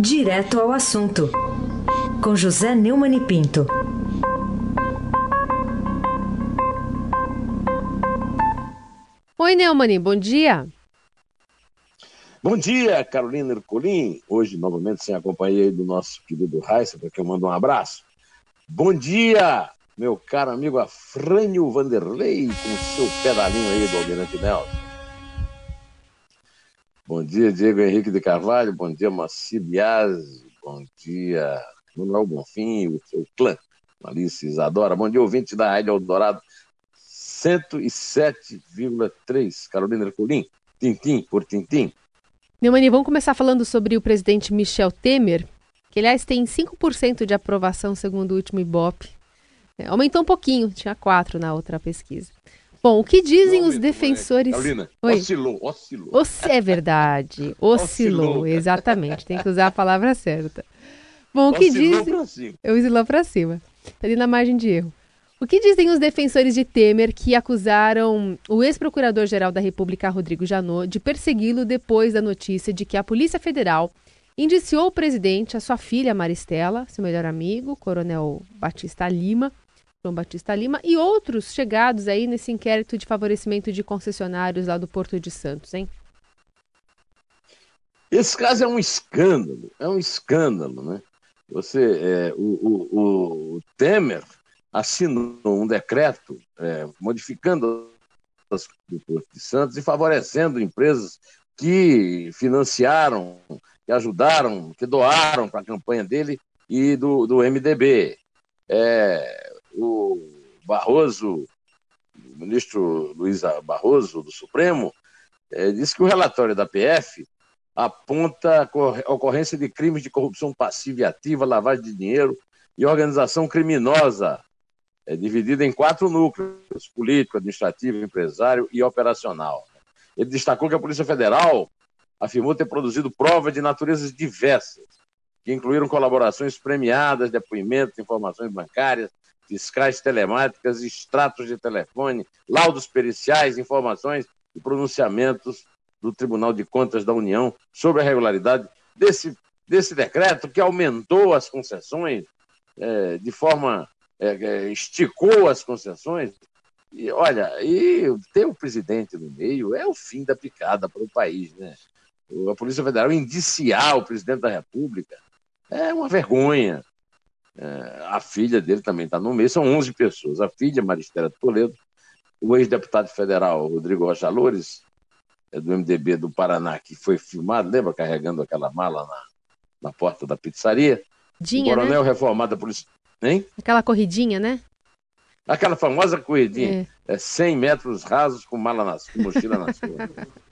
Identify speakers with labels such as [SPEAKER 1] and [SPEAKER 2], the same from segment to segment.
[SPEAKER 1] Direto ao assunto, com José Neumann e Pinto.
[SPEAKER 2] Oi, Neumann, bom dia.
[SPEAKER 3] Bom dia, Carolina Ercolim. Hoje, novamente, sem a companhia do nosso querido Raíssa, para que eu mando um abraço. Bom dia, meu caro amigo Afrânio Vanderlei, com seu pedalinho aí do Almirante Nelson. Bom dia, Diego Henrique de Carvalho. Bom dia, Moacir Biasi. Bom dia, Manuel Bonfim, o seu clã, Alice Isadora. Bom dia, ouvinte da Rádio Eldorado 107,3. Carolina Ercolim, tintim por tintim.
[SPEAKER 2] Neumani, vamos começar falando sobre o presidente Michel Temer, que aliás tem 5% de aprovação segundo o último Ibope. É, aumentou um pouquinho, tinha 4 na outra pesquisa. Bom, o que dizem os defensores.
[SPEAKER 3] Carolina, Oi. oscilou, oscilou.
[SPEAKER 2] É verdade, oscilou, oscilou, exatamente. Tem que usar a palavra certa. Bom, o que oscilou dizem. Pra cima. Eu oscilou para cima. Tá ali na margem de erro. O que dizem os defensores de Temer que acusaram o ex-procurador-geral da República, Rodrigo Janot, de persegui-lo depois da notícia de que a Polícia Federal indiciou o presidente, a sua filha Maristela, seu melhor amigo, Coronel Batista Lima, João Batista Lima, e outros chegados aí nesse inquérito de favorecimento de concessionários lá do Porto de Santos, hein?
[SPEAKER 3] Esse caso é um escândalo, é um escândalo, né? Você, é, o, o, o Temer assinou um decreto é, modificando as do Porto de Santos e favorecendo empresas que financiaram, que ajudaram, que doaram para a campanha dele e do, do MDB. É, o Barroso, o ministro Luiz Barroso, do Supremo, é, disse que o relatório da PF aponta a ocorrência de crimes de corrupção passiva e ativa, lavagem de dinheiro e organização criminosa é dividida em quatro núcleos: político, administrativo, empresário e operacional. Ele destacou que a Polícia Federal afirmou ter produzido provas de naturezas diversas, que incluíram colaborações premiadas, depoimentos, informações bancárias, fiscais telemáticas, extratos de telefone, laudos periciais, informações e pronunciamentos do Tribunal de Contas da União sobre a regularidade desse, desse decreto que aumentou as concessões é, de forma é, é, esticou as concessões. E olha, e ter o presidente no meio é o fim da picada para o país, né? A Polícia Federal indiciar o presidente da República é uma vergonha. É, a filha dele também está no meio, são 11 pessoas. A filha, Maristela Toledo, o ex-deputado federal Rodrigo Rocha Loures, é do MDB do Paraná, que foi filmado, lembra, carregando aquela mala na, na porta da pizzaria.
[SPEAKER 2] Dinha,
[SPEAKER 3] o coronel
[SPEAKER 2] né?
[SPEAKER 3] reformado da Polícia. Hein?
[SPEAKER 2] Aquela corridinha, né?
[SPEAKER 3] Aquela famosa corridinha. É. é 100 metros rasos com mala nas, com mochila nas costas.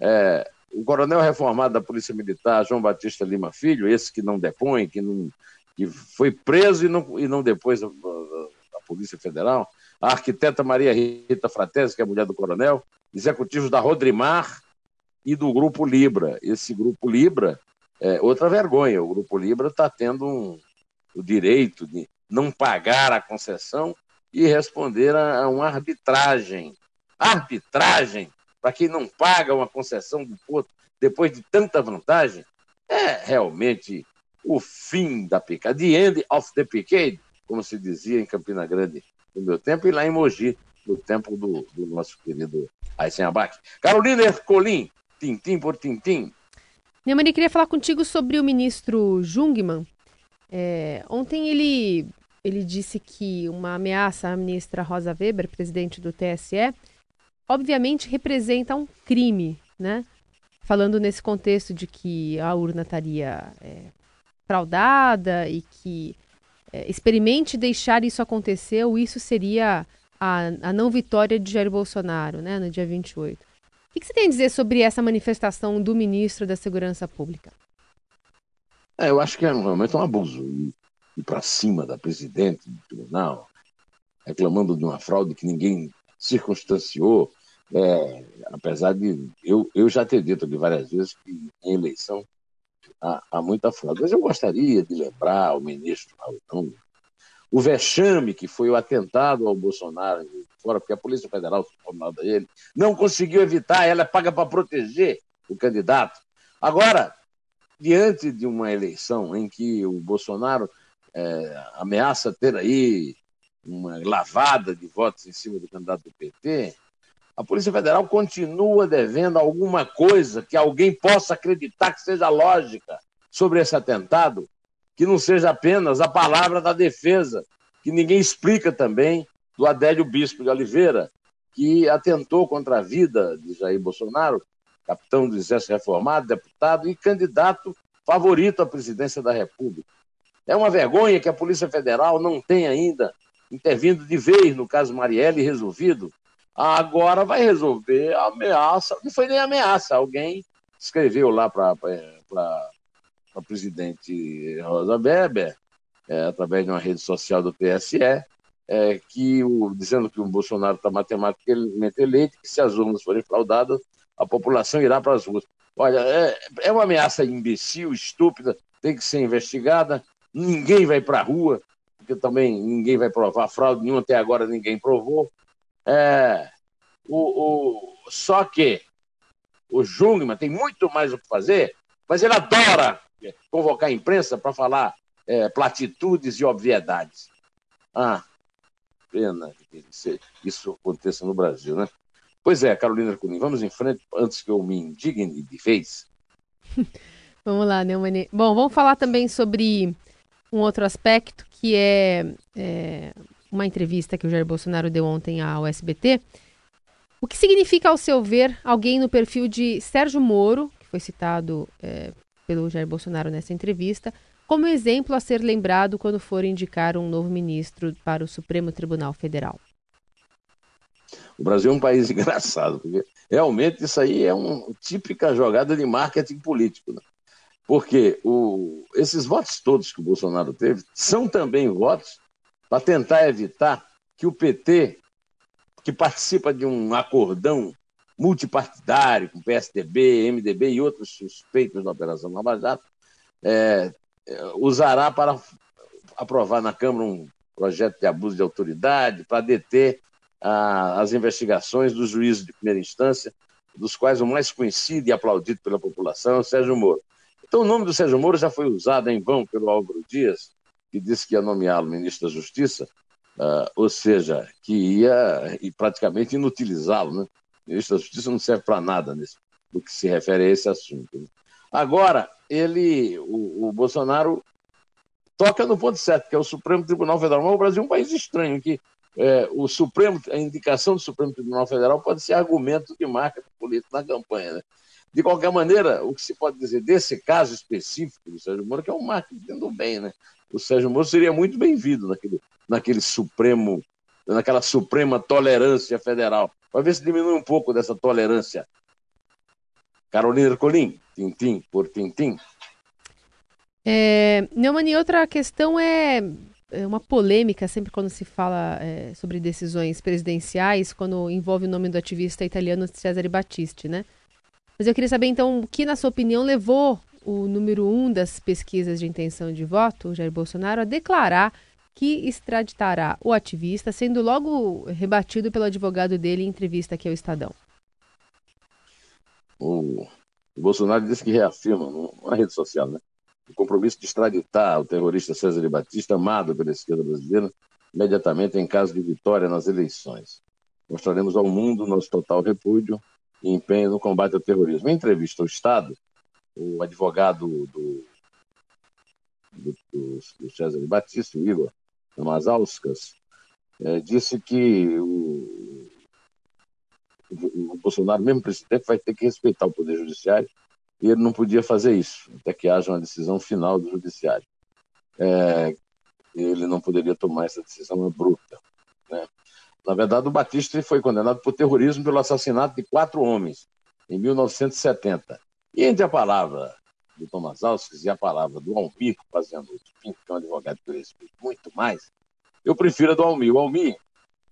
[SPEAKER 3] É, o coronel reformado da Polícia Militar, João Batista Lima Filho, esse que não depõe, que, não, que foi preso e não, e não depois da, Polícia Federal, a arquiteta Maria Rita Fratesi, que é a mulher do coronel, executivos da Rodrimar e do Grupo Libra. Esse Grupo Libra é outra vergonha. O Grupo Libra está tendo um, o direito de não pagar a concessão e responder a, uma arbitragem. Arbitragem para quem não paga uma concessão do Porto depois de tanta vantagem é realmente o fim da picada. The end of the picade, como se dizia em Campina Grande no meu tempo e lá em Mogi, no tempo do, do nosso querido Aysen Abac. Carolina Ercolim, tintim por tintim.
[SPEAKER 2] Neumani, queria falar contigo sobre o ministro Jungmann, é, ontem ele, ele disse que uma ameaça à ministra Rosa Weber, presidente do TSE, obviamente representa um crime, né? Falando nesse contexto de que a urna estaria é, fraudada e que é, experimente deixar isso acontecer, ou isso seria a, a não vitória de Jair Bolsonaro, né, no dia 28. O que, que você tem a dizer sobre essa manifestação do ministro da Segurança Pública?
[SPEAKER 3] É, eu acho que é realmente um abuso. Ir para cima da presidente do tribunal, reclamando de uma fraude que ninguém circunstanciou. É, apesar de eu, eu já ter dito aqui várias vezes que em eleição há, há muita fraude. Mas eu gostaria de lembrar ao ministro Raul o vexame que foi o atentado ao Bolsonaro fora, porque a Polícia Federal, formada ele, não conseguiu evitar, ela é paga para proteger o candidato. Agora, diante de uma eleição em que o Bolsonaro é, ameaça ter aí uma lavada de votos em cima do candidato do PT, a Polícia Federal continua devendo alguma coisa que alguém possa acreditar que seja lógica sobre esse atentado, que não seja apenas a palavra da defesa, que ninguém explica também do Adélio Bispo de Oliveira, que atentou contra a vida de Jair Bolsonaro, capitão do Exército Reformado, deputado e candidato favorito à presidência da República. É uma vergonha que a Polícia Federal não tenha ainda intervindo de vez no caso Marielle resolvido. Agora vai resolver a ameaça. Não foi nem ameaça, alguém escreveu lá para a presidente Rosa Weber, é, através de uma rede social do TSE, é, que o, dizendo que o Bolsonaro está matematicamente eleito, que se as urnas forem fraudadas, a população irá para as ruas. Olha, é, é uma ameaça imbecil, estúpida, tem que ser investigada, ninguém vai para a rua, porque também ninguém vai provar fraude nenhuma, até agora ninguém provou. É, o, o, só que o Jungmann tem muito mais o que fazer, mas ele adora convocar a imprensa para falar é, platitudes e obviedades. Ah, pena que isso aconteça no Brasil, né? Pois é, Carolina Cunha, vamos em frente antes que eu me indigne de vez.
[SPEAKER 2] vamos lá, Neumani. Bom, vamos falar também sobre um outro aspecto que é, é, uma entrevista que o Jair Bolsonaro deu ontem ao SBT. O que significa, ao seu ver, alguém no perfil de Sérgio Moro, que foi citado é, pelo Jair Bolsonaro nessa entrevista, como exemplo a ser lembrado quando for indicar um novo ministro para o Supremo Tribunal Federal?
[SPEAKER 3] O Brasil é um país engraçado, porque realmente isso aí é uma típica jogada de marketing político. Né? Porque o, esses votos todos que o Bolsonaro teve são também votos para tentar evitar que o PT, que participa de um acordão multipartidário com PSDB, MDB e outros suspeitos da Operação Lava Jato, é, usará para aprovar na Câmara um projeto de abuso de autoridade, para deter ah, as investigações dos juízes de primeira instância, dos quais o mais conhecido e aplaudido pela população é o Sérgio Moro. Então, o nome do Sérgio Moro já foi usado em vão pelo Álvaro Dias, que disse que ia nomeá-lo ministro da Justiça, ah, ou seja, que ia e praticamente inutilizá-lo. Né? Ministro da Justiça não serve para nada nesse, no que se refere a esse assunto. Né? Agora, ele, o, o, Bolsonaro toca no ponto certo, que é o Supremo Tribunal Federal. Mas o Brasil é um país estranho, que é, o Supremo, a indicação do Supremo Tribunal Federal pode ser argumento de marca política na campanha. Né? De qualquer maneira, o que se pode dizer desse caso específico do Sérgio Moro, que é um marketing do bem, né? O Sérgio Moro seria muito bem-vindo naquele, naquele Supremo, naquela Suprema Tolerância Federal. Para ver se diminui um pouco dessa tolerância. Carolina Ercolim, tintim por tintim.
[SPEAKER 2] É, Neumann, outra questão é, é, uma polêmica sempre quando se fala é, sobre decisões presidenciais, quando envolve o nome do ativista italiano Cesare Battisti, né? Mas eu queria saber, então, o que, na sua opinião, levou o número um das pesquisas de intenção de voto, Jair Bolsonaro, a declarar que extraditará o ativista, sendo logo rebatido pelo advogado dele em entrevista aqui ao Estadão.
[SPEAKER 3] O Bolsonaro disse que reafirma, numa rede social, né, o compromisso de extraditar o terrorista César de Batista, amado pela esquerda brasileira, imediatamente em caso de vitória nas eleições. Mostraremos ao mundo nosso total repúdio e empenho no combate ao terrorismo. Em entrevista ao Estado, o advogado do, do, do, do César Batista, o Igor Mazauskas, é, disse que o, o Bolsonaro, mesmo presidente, vai ter que respeitar o Poder Judiciário e ele não podia fazer isso, até que haja uma decisão final do Judiciário. É, ele não poderia tomar essa decisão abrupta. Na verdade, o Batista foi condenado por terrorismo pelo assassinato de quatro homens em 1970. E entre a palavra do Thomas Alves e a palavra do Almir, fazendo o que é um advogado que eu respeito muito mais, eu prefiro a do Almir. O Almir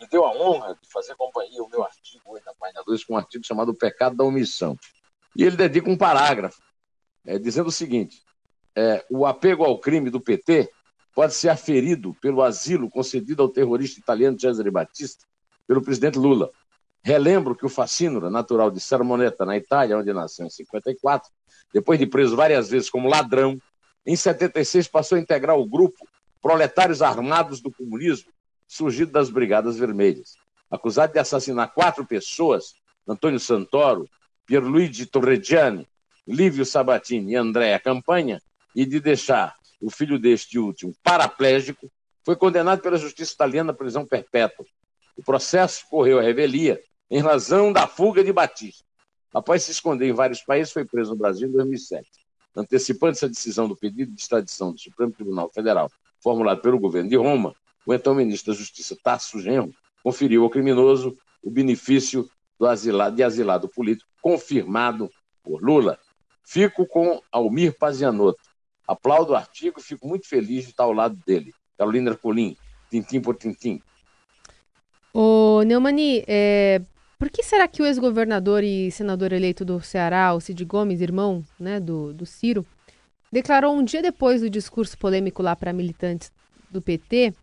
[SPEAKER 3] me deu a honra de fazer companhia ao meu artigo hoje na página 2, com um artigo chamado O Pecado da Omissão. E ele dedica um parágrafo é, dizendo o seguinte: é, o apego ao crime do PT pode ser aferido pelo asilo concedido ao terrorista italiano Cesare Batista pelo presidente Lula. Relembro que o Facínora, natural de Sermoneta, na Itália, onde nasceu em 54, depois de preso várias vezes como ladrão, em 76 passou a integrar o grupo Proletários Armados do Comunismo, surgido das Brigadas Vermelhas. Acusado de assassinar quatro pessoas, Antônio Santoro, Pierluigi Torregiani, Lívio Sabatini e Andréa Campanha, e de deixar o filho deste último paraplégico, foi condenado pela justiça italiana à prisão perpétua. O processo correu à revelia em razão da fuga de Batista. Após se esconder em vários países, foi preso no Brasil em 2007. Antecipando essa decisão do pedido de extradição do Supremo Tribunal Federal, formulado pelo governo de Roma, o então ministro da Justiça, Tasso Genro, conferiu ao criminoso o benefício do asilado, de asilado político confirmado por Lula. Fico com Almir Pazianotto. Aplaudo o artigo e fico muito feliz de estar ao lado dele. Carolina Ercolim, tintim por tintim.
[SPEAKER 2] Ô, Neumani, é, por que será que o ex-governador e senador eleito do Ceará, o Cid Gomes, irmão né, do, do Ciro, declarou um dia depois do discurso polêmico lá para militantes do PT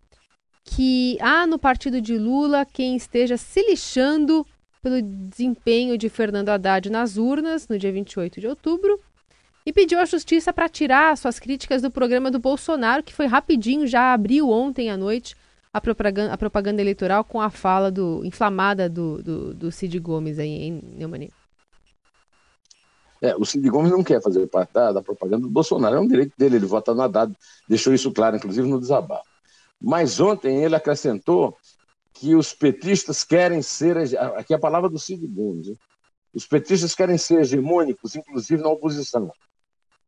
[SPEAKER 2] que há no partido de Lula quem esteja se lixando pelo desempenho de Fernando Haddad nas urnas no dia 28 de outubro e pediu à justiça para tirar suas críticas do programa do Bolsonaro, que foi rapidinho, já abriu ontem à noite a propaganda, a propaganda eleitoral com a fala do inflamada do, do, do Cid Gomes aí em Neumani.
[SPEAKER 3] É, o Cid Gomes não quer fazer parte da, da, propaganda do Bolsonaro, é um direito dele, ele vota no Haddad, deixou isso claro, inclusive no desabafo. Mas ontem ele acrescentou que os petistas querem ser, aqui é a palavra do Cid Gomes, hein? os petistas querem ser hegemônicos, inclusive na oposição.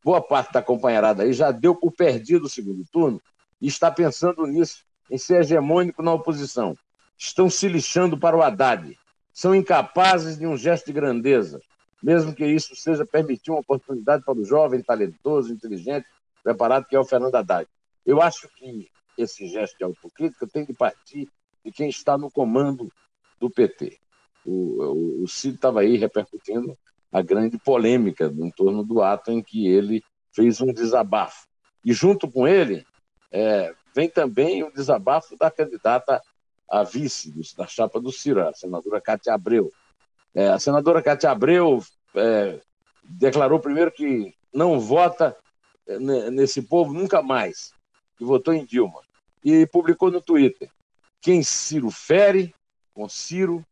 [SPEAKER 3] Boa parte da companheirada aí já deu por perdido o segundo turno e está pensando nisso em ser hegemônico na oposição. Estão se lixando para o Haddad. São incapazes de um gesto de grandeza, mesmo que isso seja permitir uma oportunidade para o jovem, talentoso, inteligente, preparado que é o Fernando Haddad. Eu acho que esse gesto de autocrítica tem que partir de quem está no comando do PT. O, o, o Cid estava aí repercutindo a grande polêmica em torno do ato em que ele fez um desabafo. E junto com ele, é, vem também o desabafo da candidata a vice da chapa do Ciro, a senadora Cátia Abreu. É, a senadora Cátia Abreu é, declarou primeiro que não vota é, nesse povo nunca mais, que votou em Dilma. E publicou no Twitter: quem Ciro fere, com Ciro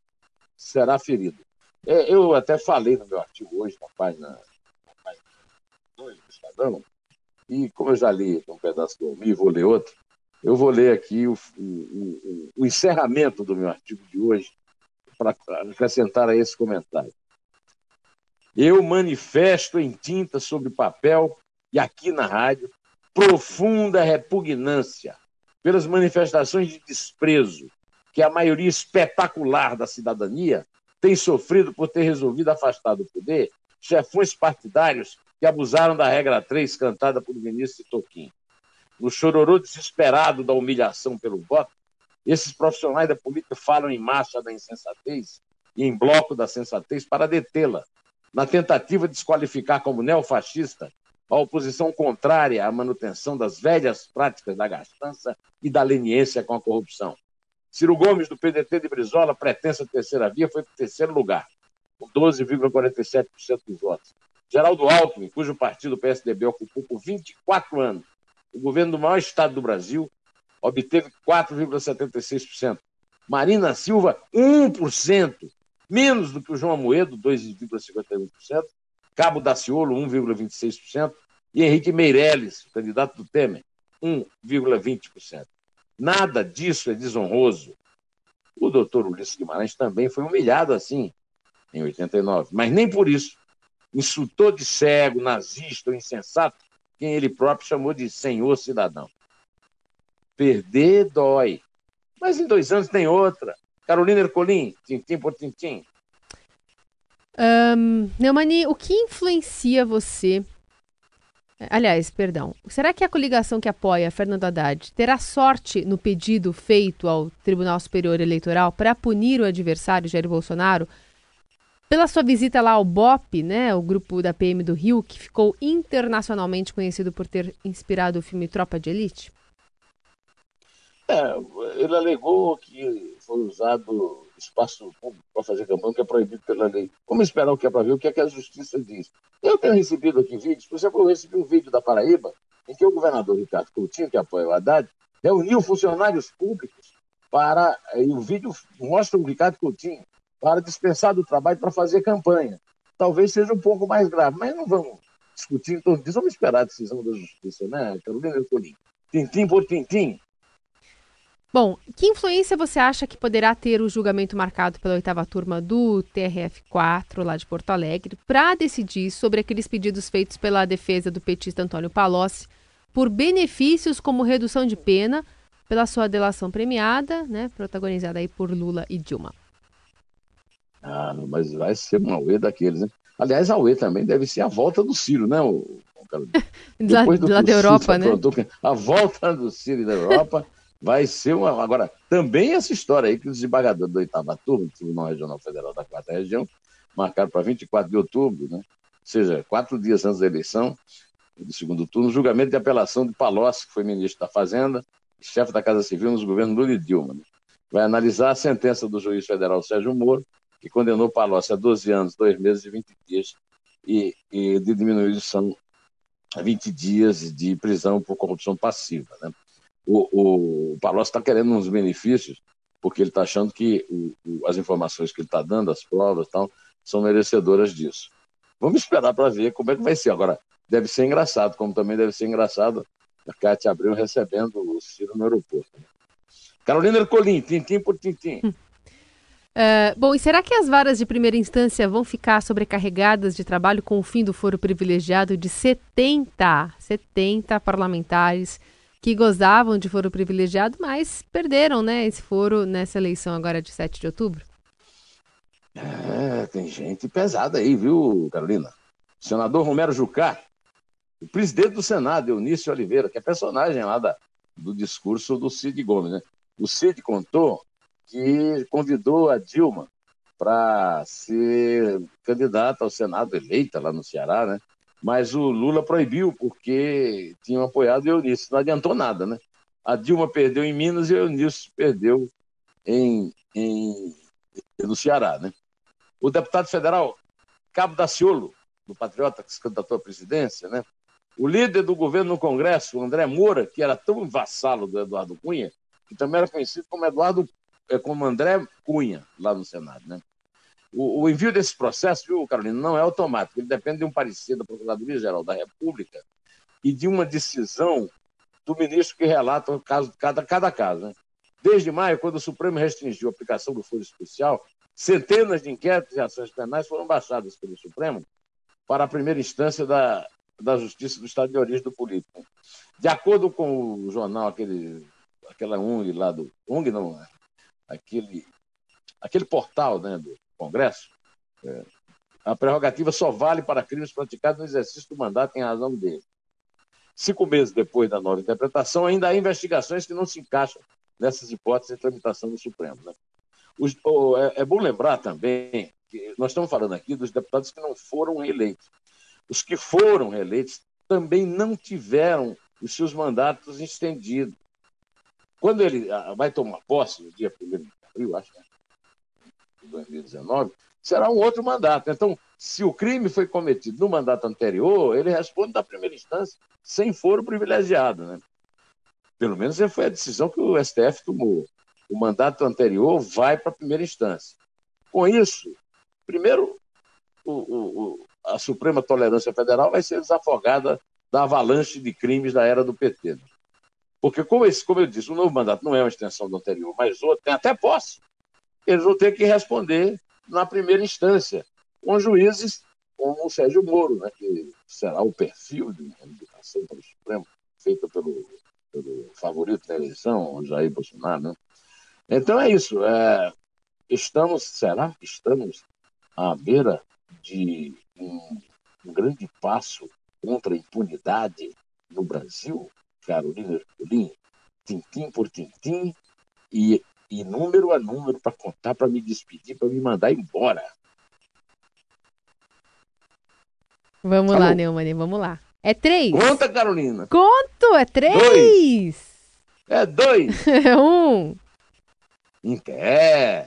[SPEAKER 3] será ferido. É, eu até falei no meu artigo hoje na página, na página 2 do Estadão, e como eu já li um pedaço do Almir, vou ler outro, eu vou ler aqui o, o, o encerramento do meu artigo de hoje para acrescentar a esse comentário. Eu manifesto em tinta sobre papel e aqui na rádio profunda repugnância pelas manifestações de desprezo que a maioria espetacular da cidadania tem sofrido por ter resolvido afastar do poder chefões partidários que abusaram da regra 3 cantada por Vinícius Toquinho no chororô desesperado da humilhação pelo voto, esses profissionais da política falam em marcha da insensatez e em bloco da sensatez para detê-la, na tentativa de desqualificar como neofascista a oposição contrária à manutenção das velhas práticas da gastança e da leniência com a corrupção. Ciro Gomes, do PDT de Brizola, pretensa terceira via, foi para terceiro lugar, com 12,47% dos votos. Geraldo Alckmin, cujo partido PSDB ocupou por 24 anos o governo do maior estado do Brasil obteve 4,76%. Marina Silva, 1%, menos do que o João Amoedo, 2,51%. Cabo Daciolo, 1,26%. E Henrique Meirelles, candidato do Temer, 1,20%. Nada disso é desonroso. O doutor Ulisses Guimarães também foi humilhado assim, em 89, mas nem por isso insultou de cego, nazista ou insensato quem ele próprio chamou de senhor cidadão. Perder dói. Mas em dois anos tem outra. Carolina Ercolim, tintim por tintim.
[SPEAKER 2] Um, Neumani, o que influencia você? Aliás, perdão. Será que a coligação que apoia Fernando Haddad terá sorte no pedido feito ao Tribunal Superior Eleitoral para punir o adversário Jair Bolsonaro pela sua visita lá ao BOP, né, o grupo da PM do Rio, que ficou internacionalmente conhecido por ter inspirado o filme Tropa de Elite?
[SPEAKER 3] É, ele alegou que foi usado espaço público para fazer campanha, que é proibido pela lei. Vamos esperar o que é para ver o que, é que a justiça diz. Eu tenho recebido aqui vídeos, por exemplo, eu recebi um vídeo da Paraíba, em que o governador Ricardo Coutinho, que apoia o Haddad, reuniu funcionários públicos para. E o vídeo mostra o Ricardo Coutinho para dispensar do trabalho para fazer campanha. Talvez seja um pouco mais grave, mas não vamos discutir em torno disso. Vamos esperar a decisão da justiça, né, Carolina? Tintim por tintim.
[SPEAKER 2] Bom, que influência você acha que poderá ter o julgamento marcado pela oitava turma do TRF4, lá de Porto Alegre, para decidir sobre aqueles pedidos feitos pela defesa do petista Antônio Palocci por benefícios como redução de pena pela sua delação premiada, né, protagonizada aí por Lula e Dilma?
[SPEAKER 3] Ah, mas vai ser uma UE daqueles, né? Aliás, a UE também deve ser a volta do Ciro, né? O,
[SPEAKER 2] Depois do lá da Europa, né?
[SPEAKER 3] a volta do Ciro da Europa vai ser uma. Agora, também essa história aí que os desembargadores do oitava turma, Tribunal Regional Federal da Quarta Região, marcaram para 24 de outubro, né? ou seja, quatro dias antes da eleição do segundo turno, julgamento de apelação de Palocci, que foi ministro da Fazenda, chefe da Casa Civil nos governos Lula e Dilma. Né? Vai analisar a sentença do juiz federal Sérgio Moro, que condenou Palocci a 12 anos, 2 meses e 20 dias, e, e de diminuição a 20 dias de prisão por corrupção passiva. Né? O, o Palocci está querendo uns benefícios, porque ele está achando que o, o, as informações que ele está dando, as provas tal, são merecedoras disso. Vamos esperar para ver como é que vai ser. Agora, deve ser engraçado, como também deve ser engraçado a Cátia Abreu recebendo o Ciro no aeroporto. Carolina Ercolim, tintim por tintim.
[SPEAKER 2] Uh, bom, e será que as varas de primeira instância vão ficar sobrecarregadas de trabalho com o fim do foro privilegiado de 70, 70 parlamentares que gozavam de foro privilegiado, mas perderam, né, esse foro nessa eleição agora de 7 de outubro.
[SPEAKER 3] É, tem gente pesada aí, viu, Carolina? Senador Romero Jucá, o presidente do Senado, Eunício Oliveira, que é personagem lá da, do discurso do Cid Gomes, né? O Cid contou que convidou a Dilma para ser candidata ao Senado, eleita lá no Ceará, né? Mas o Lula proibiu porque tinham apoiado o Eunício. Não adiantou nada, né? A Dilma perdeu em Minas e o Eunício perdeu em, em, no Ceará, né? O deputado federal Cabo Daciolo, do Patriota, que se candidatou à presidência, né? O líder do governo no Congresso, André Moura, que era tão vassalo do Eduardo Cunha, que também era conhecido como Eduardo, eh, como André Cunha, lá no Senado, né? O, o, envio desse processo, viu, Carolina, não é automático. Ele depende de um parecer da Procuradoria-Geral da República e de uma decisão do ministro que relata o caso, cada, cada caso. Né? Desde maio, quando o Supremo restringiu a aplicação do foro especial, centenas de inquéritos e ações penais foram baixadas pelo Supremo para a primeira instância da, da Justiça do Estado de origem do político. De acordo com o jornal, aquele, aquela ONG lá do. ONG não, né? aquele, aquele portal né, do, Congresso, é, a prerrogativa só vale para crimes praticados no exercício do mandato em razão dele. Cinco meses depois da nova interpretação, ainda há investigações que não se encaixam nessas hipóteses de tramitação do Supremo. Né? Os, oh, é, é bom lembrar também que nós estamos falando aqui dos deputados que não foram reeleitos. Os que foram reeleitos também não tiveram os seus mandatos estendidos. Quando ele ah, vai tomar posse, no dia 1 de abril, acho, né? 2019, será um outro mandato. Então, se o crime foi cometido no mandato anterior, ele responde da primeira instância sem foro privilegiado. Né? Pelo menos foi a decisão que o STF tomou. O mandato anterior vai para a primeira instância. Com isso, primeiro, o, o, a Suprema Tolerância Federal vai ser desafogada da avalanche de crimes da era do PT. Né? Porque, como, esse, como eu disse, o novo mandato não é uma extensão do anterior, mas outro tem até posse eles vão ter que responder na primeira instância, com juízes como o Sérgio Moro, né, que será o perfil de indicação para o Supremo, feita pelo, pelo favorito da eleição, Jair Bolsonaro. Né? Então é isso. É, estamos, será que estamos à beira de um, um grande passo contra a impunidade no Brasil, Carolina Ercolim, tintim por tintim, e e número a número para contar, para me despedir, para me mandar embora.
[SPEAKER 2] Vamos Falou. lá, Neumann, vamos lá. É três.
[SPEAKER 3] Conta, Carolina.
[SPEAKER 2] Conto, é três. Dois.
[SPEAKER 3] É dois.
[SPEAKER 2] É um.
[SPEAKER 3] É.